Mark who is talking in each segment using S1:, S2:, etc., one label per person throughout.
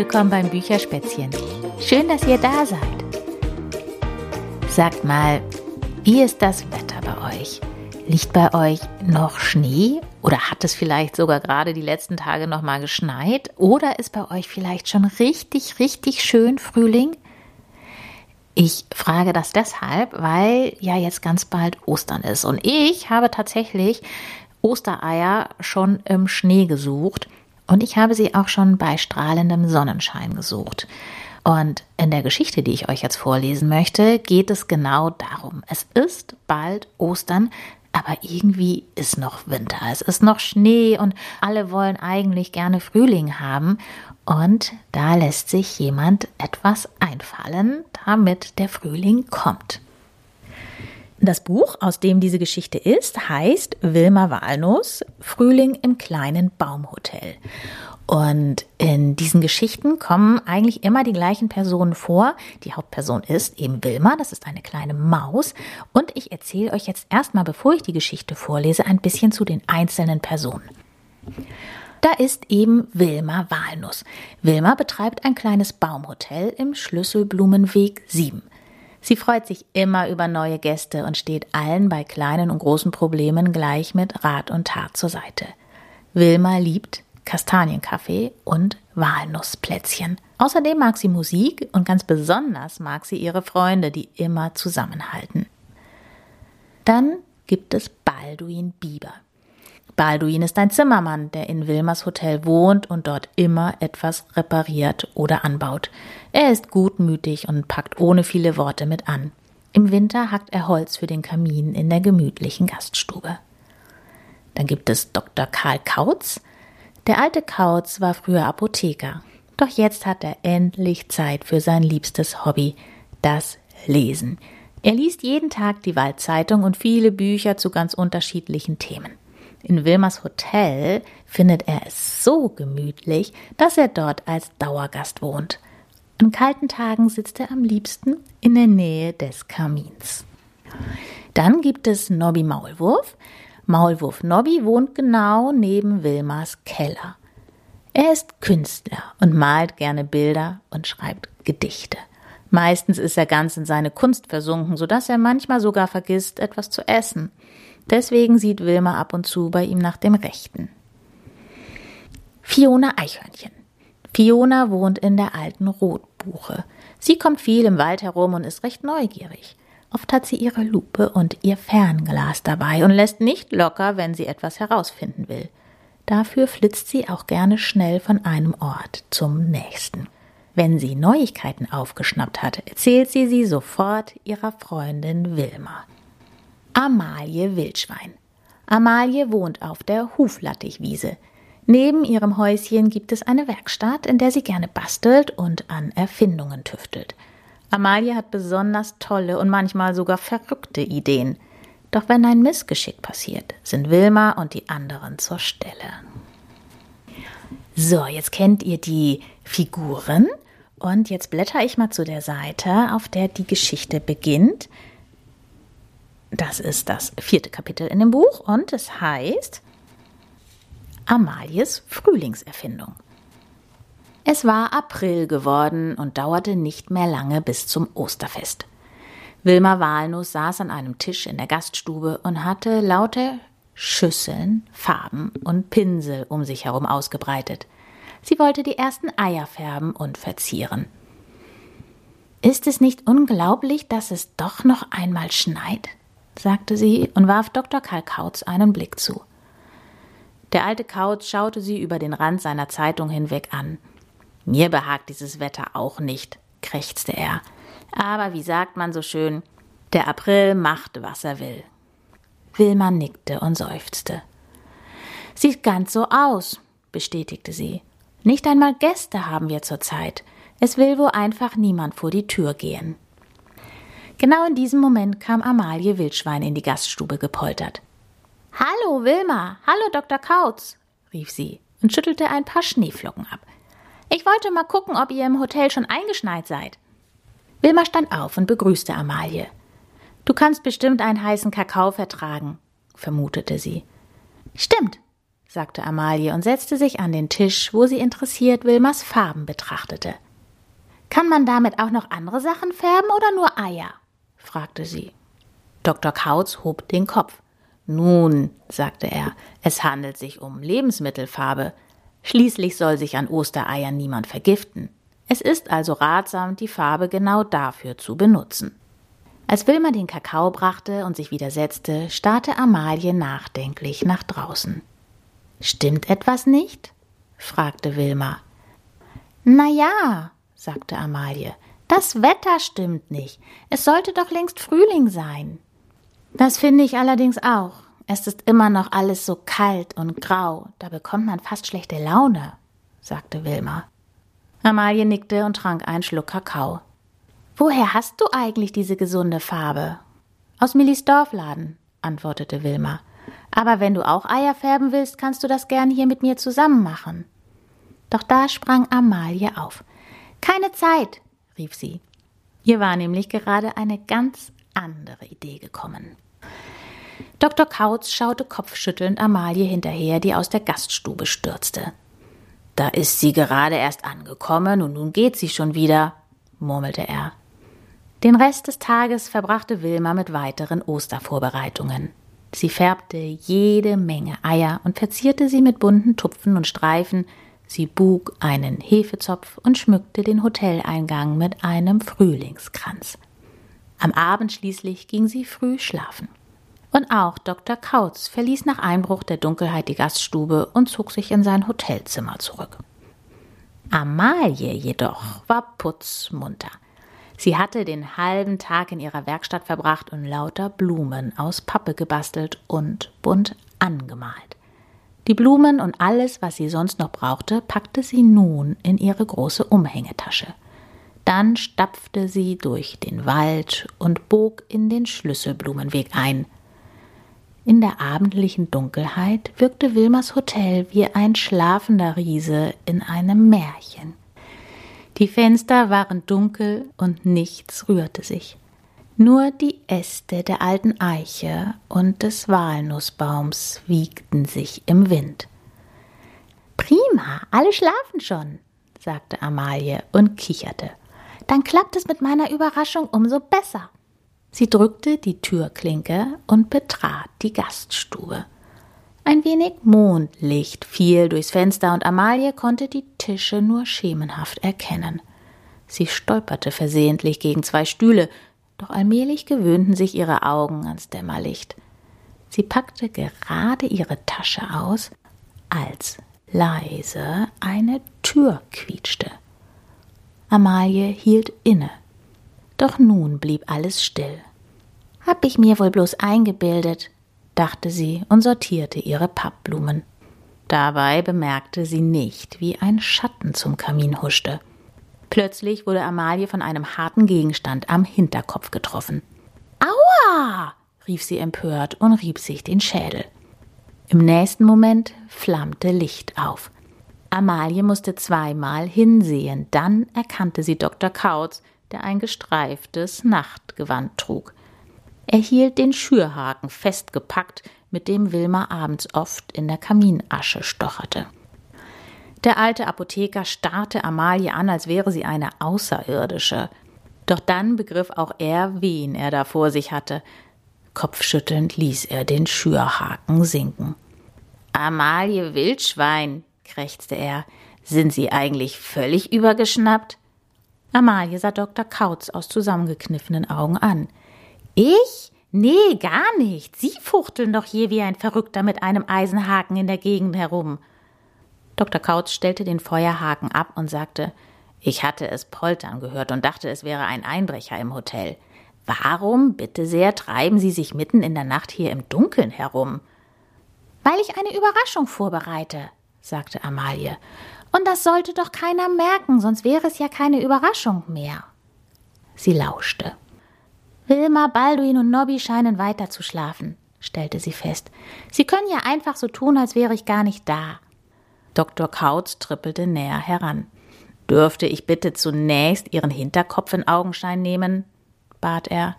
S1: willkommen beim Bücherspätzchen. Schön, dass ihr da seid. Sagt mal, wie ist das Wetter bei euch? Liegt bei euch noch Schnee oder hat es vielleicht sogar gerade die letzten Tage noch mal geschneit oder ist bei euch vielleicht schon richtig richtig schön Frühling? Ich frage das deshalb, weil ja jetzt ganz bald Ostern ist und ich habe tatsächlich Ostereier schon im Schnee gesucht und ich habe sie auch schon bei strahlendem Sonnenschein gesucht. Und in der Geschichte, die ich euch jetzt vorlesen möchte, geht es genau darum. Es ist bald Ostern, aber irgendwie ist noch Winter. Es ist noch Schnee und alle wollen eigentlich gerne Frühling haben. Und da lässt sich jemand etwas einfallen, damit der Frühling kommt. Das Buch, aus dem diese Geschichte ist, heißt Wilma Walnuss, Frühling im kleinen Baumhotel. Und in diesen Geschichten kommen eigentlich immer die gleichen Personen vor. Die Hauptperson ist eben Wilma, das ist eine kleine Maus. Und ich erzähle euch jetzt erstmal, bevor ich die Geschichte vorlese, ein bisschen zu den einzelnen Personen. Da ist eben Wilma Walnuss. Wilma betreibt ein kleines Baumhotel im Schlüsselblumenweg 7. Sie freut sich immer über neue Gäste und steht allen bei kleinen und großen Problemen gleich mit Rat und Tat zur Seite. Wilma liebt Kastanienkaffee und Walnussplätzchen. Außerdem mag sie Musik und ganz besonders mag sie ihre Freunde, die immer zusammenhalten. Dann gibt es Balduin Bieber. Balduin ist ein Zimmermann, der in Wilmers Hotel wohnt und dort immer etwas repariert oder anbaut. Er ist gutmütig und packt ohne viele Worte mit an. Im Winter hackt er Holz für den Kamin in der gemütlichen Gaststube. Dann gibt es Dr. Karl Kautz. Der alte Kautz war früher Apotheker, doch jetzt hat er endlich Zeit für sein liebstes Hobby, das Lesen. Er liest jeden Tag die Waldzeitung und viele Bücher zu ganz unterschiedlichen Themen. In Wilmers Hotel findet er es so gemütlich, dass er dort als Dauergast wohnt. An kalten Tagen sitzt er am liebsten in der Nähe des Kamins. Dann gibt es Nobby Maulwurf. Maulwurf Nobby wohnt genau neben Wilmers Keller. Er ist Künstler und malt gerne Bilder und schreibt Gedichte. Meistens ist er ganz in seine Kunst versunken, so dass er manchmal sogar vergisst, etwas zu essen. Deswegen sieht Wilma ab und zu bei ihm nach dem Rechten. Fiona Eichhörnchen. Fiona wohnt in der alten Rotbuche. Sie kommt viel im Wald herum und ist recht neugierig. Oft hat sie ihre Lupe und ihr Fernglas dabei und lässt nicht locker, wenn sie etwas herausfinden will. Dafür flitzt sie auch gerne schnell von einem Ort zum nächsten. Wenn sie Neuigkeiten aufgeschnappt hat, erzählt sie sie sofort ihrer Freundin Wilma. Amalie Wildschwein. Amalie wohnt auf der Huflattichwiese. Neben ihrem Häuschen gibt es eine Werkstatt, in der sie gerne bastelt und an Erfindungen tüftelt. Amalie hat besonders tolle und manchmal sogar verrückte Ideen. Doch wenn ein Missgeschick passiert, sind Wilma und die anderen zur Stelle. So, jetzt kennt ihr die Figuren und jetzt blätter ich mal zu der Seite, auf der die Geschichte beginnt. Das ist das vierte Kapitel in dem Buch und es heißt Amalies Frühlingserfindung. Es war April geworden und dauerte nicht mehr lange bis zum Osterfest. Wilma Walnuss saß an einem Tisch in der Gaststube und hatte lauter Schüsseln, Farben und Pinsel um sich herum ausgebreitet. Sie wollte die ersten Eier färben und verzieren. Ist es nicht unglaublich, dass es doch noch einmal schneit? sagte sie und warf Dr. Karl Kautz einen Blick zu. Der alte Kautz schaute sie über den Rand seiner Zeitung hinweg an. Mir behagt dieses Wetter auch nicht, krächzte er. Aber wie sagt man so schön, der April macht, was er will. Wilma nickte und seufzte. Sieht ganz so aus, bestätigte sie. Nicht einmal Gäste haben wir zurzeit. Es will wohl einfach niemand vor die Tür gehen. Genau in diesem Moment kam Amalie Wildschwein in die Gaststube gepoltert. Hallo, Wilma. Hallo, Dr. Kautz, rief sie und schüttelte ein paar Schneeflocken ab. Ich wollte mal gucken, ob ihr im Hotel schon eingeschneit seid. Wilma stand auf und begrüßte Amalie. Du kannst bestimmt einen heißen Kakao vertragen, vermutete sie. Stimmt, sagte Amalie und setzte sich an den Tisch, wo sie interessiert Wilmers Farben betrachtete. Kann man damit auch noch andere Sachen färben oder nur Eier? fragte sie. Dr. Kautz hob den Kopf. Nun, sagte er, es handelt sich um Lebensmittelfarbe. Schließlich soll sich an Ostereiern niemand vergiften. Es ist also ratsam, die Farbe genau dafür zu benutzen. Als Wilma den Kakao brachte und sich wieder setzte, starrte Amalie nachdenklich nach draußen. Stimmt etwas nicht? fragte Wilma. Na ja, sagte Amalie, das Wetter stimmt nicht. Es sollte doch längst Frühling sein. Das finde ich allerdings auch. Es ist immer noch alles so kalt und grau, da bekommt man fast schlechte Laune, sagte Wilma. Amalie nickte und trank einen Schluck Kakao. Woher hast du eigentlich diese gesunde Farbe? Aus Millis Dorfladen, antwortete Wilma. Aber wenn du auch Eier färben willst, kannst du das gern hier mit mir zusammen machen. Doch da sprang Amalie auf. Keine Zeit, rief sie. Ihr war nämlich gerade eine ganz andere Idee gekommen. Dr. Kautz schaute kopfschüttelnd Amalie hinterher, die aus der Gaststube stürzte. Da ist sie gerade erst angekommen und nun geht sie schon wieder, murmelte er. Den Rest des Tages verbrachte Wilma mit weiteren Ostervorbereitungen. Sie färbte jede Menge Eier und verzierte sie mit bunten Tupfen und Streifen, Sie bug einen Hefezopf und schmückte den Hoteleingang mit einem Frühlingskranz. Am Abend schließlich ging sie früh schlafen. Und auch Dr. Kautz verließ nach Einbruch der Dunkelheit die Gaststube und zog sich in sein Hotelzimmer zurück. Amalie jedoch war putzmunter. Sie hatte den halben Tag in ihrer Werkstatt verbracht und lauter Blumen aus Pappe gebastelt und bunt angemalt. Die Blumen und alles, was sie sonst noch brauchte, packte sie nun in ihre große Umhängetasche. Dann stapfte sie durch den Wald und bog in den Schlüsselblumenweg ein. In der abendlichen Dunkelheit wirkte Wilmers Hotel wie ein schlafender Riese in einem Märchen. Die Fenster waren dunkel und nichts rührte sich. Nur die Äste der alten Eiche und des Walnussbaums wiegten sich im Wind. Prima, alle schlafen schon, sagte Amalie und kicherte. Dann klappt es mit meiner Überraschung umso besser. Sie drückte die Türklinke und betrat die Gaststube. Ein wenig Mondlicht fiel durchs Fenster und Amalie konnte die Tische nur schemenhaft erkennen. Sie stolperte versehentlich gegen zwei Stühle, doch allmählich gewöhnten sich ihre Augen ans Dämmerlicht. Sie packte gerade ihre Tasche aus, als leise eine Tür quietschte. Amalie hielt inne. Doch nun blieb alles still. Hab ich mir wohl bloß eingebildet, dachte sie und sortierte ihre Pappblumen. Dabei bemerkte sie nicht, wie ein Schatten zum Kamin huschte. Plötzlich wurde Amalie von einem harten Gegenstand am Hinterkopf getroffen. Aua! rief sie empört und rieb sich den Schädel. Im nächsten Moment flammte Licht auf. Amalie musste zweimal hinsehen, dann erkannte sie Dr. Kautz, der ein gestreiftes Nachtgewand trug. Er hielt den Schürhaken festgepackt, mit dem Wilma abends oft in der Kaminasche stocherte. Der alte Apotheker starrte Amalie an, als wäre sie eine Außerirdische. Doch dann begriff auch er, wen er da vor sich hatte. Kopfschüttelnd ließ er den Schürhaken sinken. Amalie Wildschwein, krächzte er, sind Sie eigentlich völlig übergeschnappt? Amalie sah Dr. Kautz aus zusammengekniffenen Augen an. Ich? Nee, gar nicht. Sie fuchteln doch hier wie ein Verrückter mit einem Eisenhaken in der Gegend herum. Dr. Kautz stellte den Feuerhaken ab und sagte, ich hatte es poltern gehört und dachte, es wäre ein Einbrecher im Hotel. Warum, bitte sehr, treiben Sie sich mitten in der Nacht hier im Dunkeln herum? Weil ich eine Überraschung vorbereite, sagte Amalie. Und das sollte doch keiner merken, sonst wäre es ja keine Überraschung mehr. Sie lauschte. Wilma, Balduin und Nobby scheinen weiter zu schlafen, stellte sie fest. Sie können ja einfach so tun, als wäre ich gar nicht da. Dr. Kautz trippelte näher heran. Dürfte ich bitte zunächst Ihren Hinterkopf in Augenschein nehmen? bat er.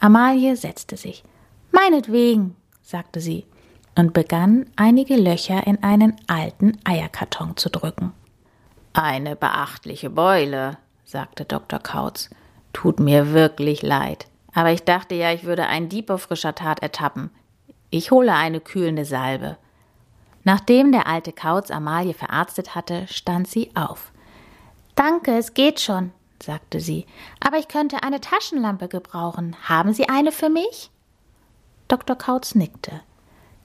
S1: Amalie setzte sich. Meinetwegen, sagte sie. Und begann einige Löcher in einen alten Eierkarton zu drücken. Eine beachtliche Beule, sagte Dr. Kautz. Tut mir wirklich leid. Aber ich dachte ja, ich würde einen Dieb auf frischer Tat ertappen. Ich hole eine kühlende Salbe. Nachdem der alte Kauz Amalie verarztet hatte, stand sie auf. Danke, es geht schon, sagte sie. Aber ich könnte eine Taschenlampe gebrauchen. Haben Sie eine für mich? Dr. Kautz nickte.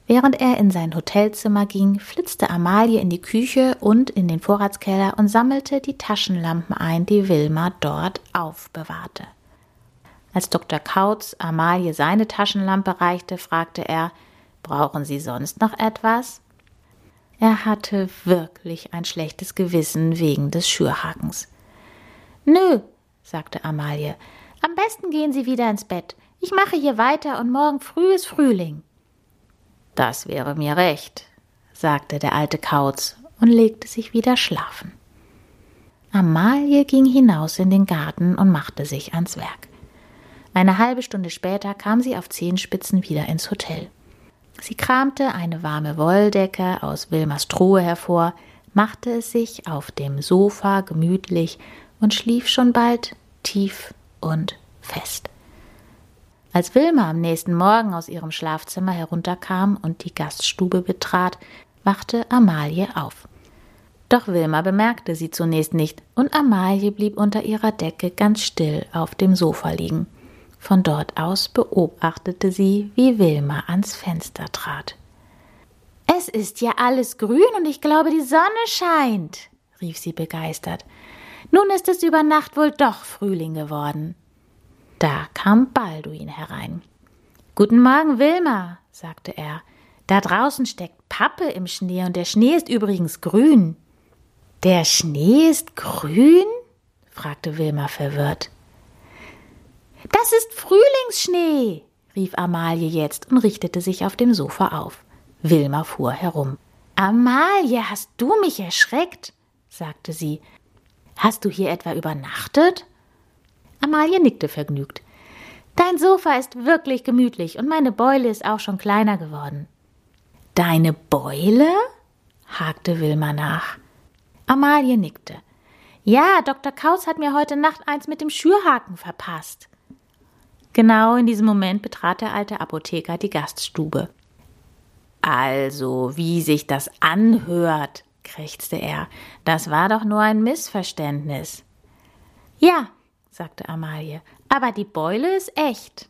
S1: Während er in sein Hotelzimmer ging, flitzte Amalie in die Küche und in den Vorratskeller und sammelte die Taschenlampen ein, die Wilma dort aufbewahrte. Als Dr. Kautz Amalie seine Taschenlampe reichte, fragte er Brauchen Sie sonst noch etwas? Er hatte wirklich ein schlechtes Gewissen wegen des Schürhakens. Nö, sagte Amalie, am besten gehen Sie wieder ins Bett. Ich mache hier weiter und morgen früh ist Frühling. Das wäre mir recht, sagte der alte Kauz und legte sich wieder schlafen. Amalie ging hinaus in den Garten und machte sich ans Werk. Eine halbe Stunde später kam sie auf Zehenspitzen wieder ins Hotel. Sie kramte eine warme Wolldecke aus Wilmers Truhe hervor, machte es sich auf dem Sofa gemütlich und schlief schon bald tief und fest. Als Wilma am nächsten Morgen aus ihrem Schlafzimmer herunterkam und die Gaststube betrat, wachte Amalie auf. Doch Wilma bemerkte sie zunächst nicht, und Amalie blieb unter ihrer Decke ganz still auf dem Sofa liegen. Von dort aus beobachtete sie, wie Wilma ans Fenster trat. Es ist ja alles grün und ich glaube, die Sonne scheint, rief sie begeistert. Nun ist es über Nacht wohl doch Frühling geworden. Da kam Balduin herein. Guten Morgen, Wilma, sagte er. Da draußen steckt Pappe im Schnee und der Schnee ist übrigens grün. Der Schnee ist grün? fragte Wilma verwirrt. Das ist Frühlingsschnee, rief Amalie jetzt und richtete sich auf dem Sofa auf. Wilma fuhr herum. Amalie, hast du mich erschreckt? sagte sie. Hast du hier etwa übernachtet? Amalie nickte vergnügt. Dein Sofa ist wirklich gemütlich und meine Beule ist auch schon kleiner geworden. Deine Beule? hakte Wilma nach. Amalie nickte. Ja, Dr. Kaus hat mir heute Nacht eins mit dem Schürhaken verpasst. Genau in diesem Moment betrat der alte Apotheker die Gaststube. Also, wie sich das anhört, krächzte er, das war doch nur ein Missverständnis. Ja, sagte Amalie, aber die Beule ist echt.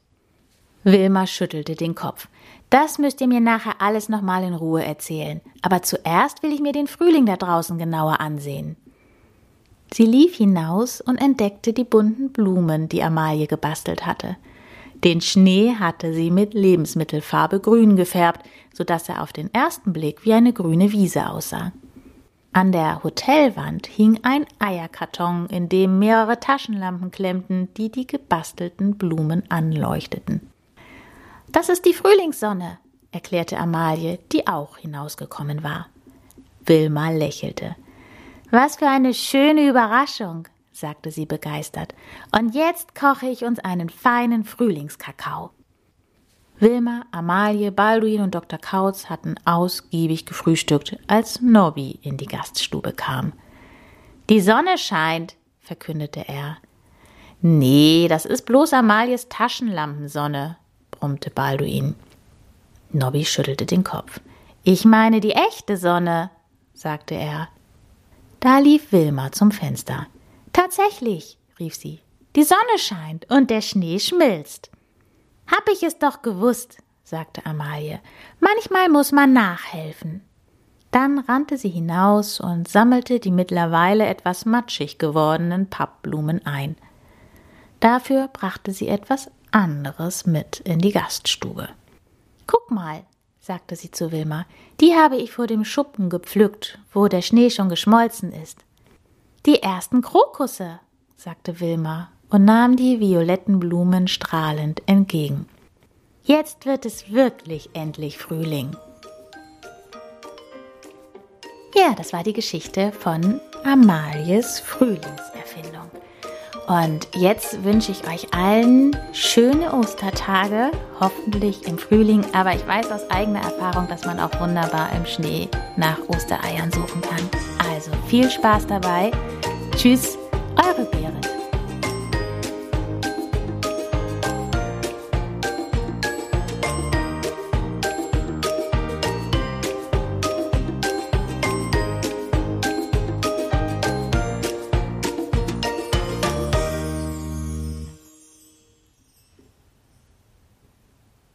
S1: Wilma schüttelte den Kopf. Das müsst ihr mir nachher alles nochmal in Ruhe erzählen. Aber zuerst will ich mir den Frühling da draußen genauer ansehen. Sie lief hinaus und entdeckte die bunten Blumen, die Amalie gebastelt hatte. Den Schnee hatte sie mit Lebensmittelfarbe grün gefärbt, so dass er auf den ersten Blick wie eine grüne Wiese aussah. An der Hotelwand hing ein Eierkarton, in dem mehrere Taschenlampen klemmten, die die gebastelten Blumen anleuchteten. Das ist die Frühlingssonne, erklärte Amalie, die auch hinausgekommen war. Wilma lächelte. Was für eine schöne Überraschung, sagte sie begeistert. Und jetzt koche ich uns einen feinen Frühlingskakao. Wilma, Amalie, Balduin und Dr. Kautz hatten ausgiebig gefrühstückt, als Nobby in die Gaststube kam. Die Sonne scheint, verkündete er. Nee, das ist bloß Amalies Taschenlampensonne, brummte Balduin. Nobby schüttelte den Kopf. Ich meine die echte Sonne, sagte er. Da lief Wilma zum Fenster. Tatsächlich, rief sie, die Sonne scheint und der Schnee schmilzt. Hab ich es doch gewusst, sagte Amalie. Manchmal muss man nachhelfen. Dann rannte sie hinaus und sammelte die mittlerweile etwas matschig gewordenen Pappblumen ein. Dafür brachte sie etwas anderes mit in die Gaststube. Guck mal, sagte sie zu Wilma, die habe ich vor dem Schuppen gepflückt, wo der Schnee schon geschmolzen ist. Die ersten Krokusse, sagte Wilma und nahm die violetten Blumen strahlend entgegen. Jetzt wird es wirklich endlich Frühling. Ja, das war die Geschichte von Amalies Frühlingserfindung. Und jetzt wünsche ich euch allen schöne Ostertage, hoffentlich im Frühling. Aber ich weiß aus eigener Erfahrung, dass man auch wunderbar im Schnee nach Ostereiern suchen kann. Also viel Spaß dabei. Tschüss, eure Beere.